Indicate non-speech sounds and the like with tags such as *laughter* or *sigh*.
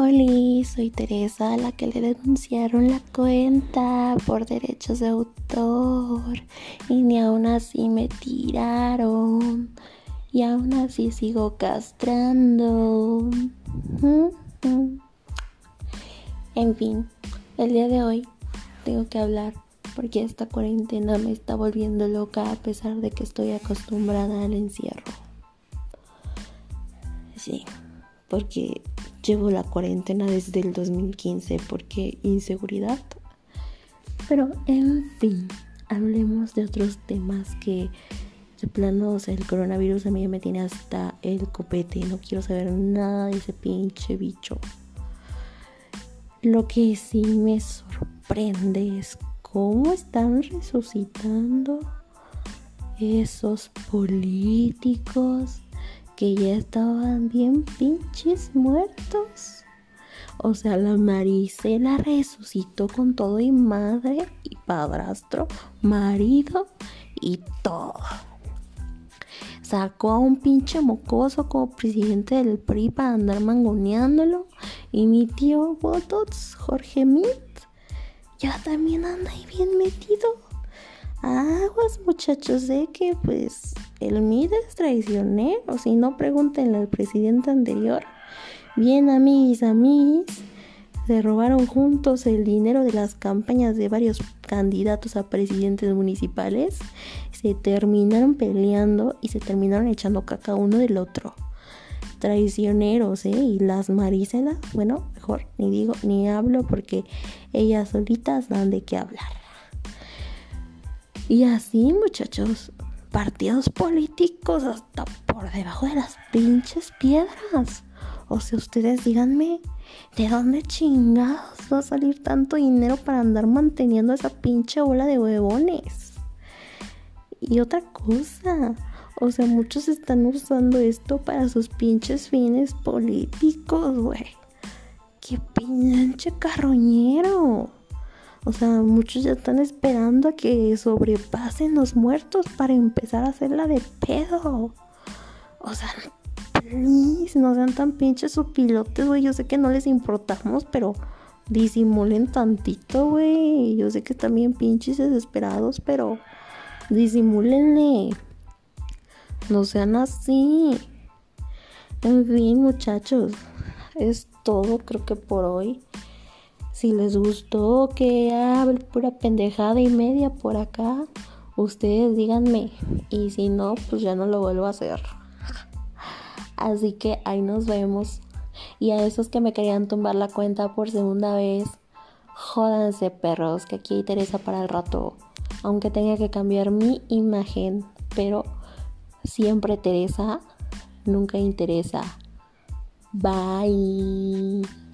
Soy Teresa, la que le denunciaron la cuenta por derechos de autor y ni aún así me tiraron y aún así sigo castrando. En fin, el día de hoy tengo que hablar porque esta cuarentena me está volviendo loca a pesar de que estoy acostumbrada al encierro. Sí, porque llevo la cuarentena desde el 2015 porque inseguridad. Pero en fin, hablemos de otros temas que de plano, o sea, el coronavirus a mí me tiene hasta el copete. No quiero saber nada de ese pinche bicho. Lo que sí me sorprende es cómo están resucitando esos políticos que ya estaban bien pinches muertos. O sea, la Maricela resucitó con todo y madre y padrastro, marido y todo. Sacó a un pinche mocoso como presidente del PRI para andar mangoneándolo. Y mi tío Botox, Jorge Mit, ya también anda ahí bien metido. Aguas muchachos, sé que pues el MID es traicionero, si no pregúntenle al presidente anterior. Bien amigos, amigos, se robaron juntos el dinero de las campañas de varios candidatos a presidentes municipales, se terminaron peleando y se terminaron echando caca uno del otro. Traicioneros, ¿eh? Y las Maricelas, bueno, mejor ni digo ni hablo porque ellas solitas dan de qué hablar. Y así, muchachos, partidos políticos hasta por debajo de las pinches piedras. O sea, ustedes díganme, ¿de dónde chingados va a salir tanto dinero para andar manteniendo esa pinche bola de huevones? Y otra cosa, o sea, muchos están usando esto para sus pinches fines políticos, güey. ¡Qué pinche carroñero! O sea, muchos ya están esperando a que sobrepasen los muertos para empezar a hacerla de pedo. O sea, no sean tan pinches o pilotes, güey. Yo sé que no les importamos, pero disimulen tantito, güey. Yo sé que están bien pinches desesperados, pero disimúlenle. No sean así. En fin, muchachos, es todo creo que por hoy. Si les gustó que hable pura pendejada y media por acá, ustedes díganme. Y si no, pues ya no lo vuelvo a hacer. *laughs* Así que ahí nos vemos. Y a esos que me querían tumbar la cuenta por segunda vez, jódanse perros, que aquí hay Teresa para el rato. Aunque tenga que cambiar mi imagen, pero siempre Teresa, nunca interesa. Bye.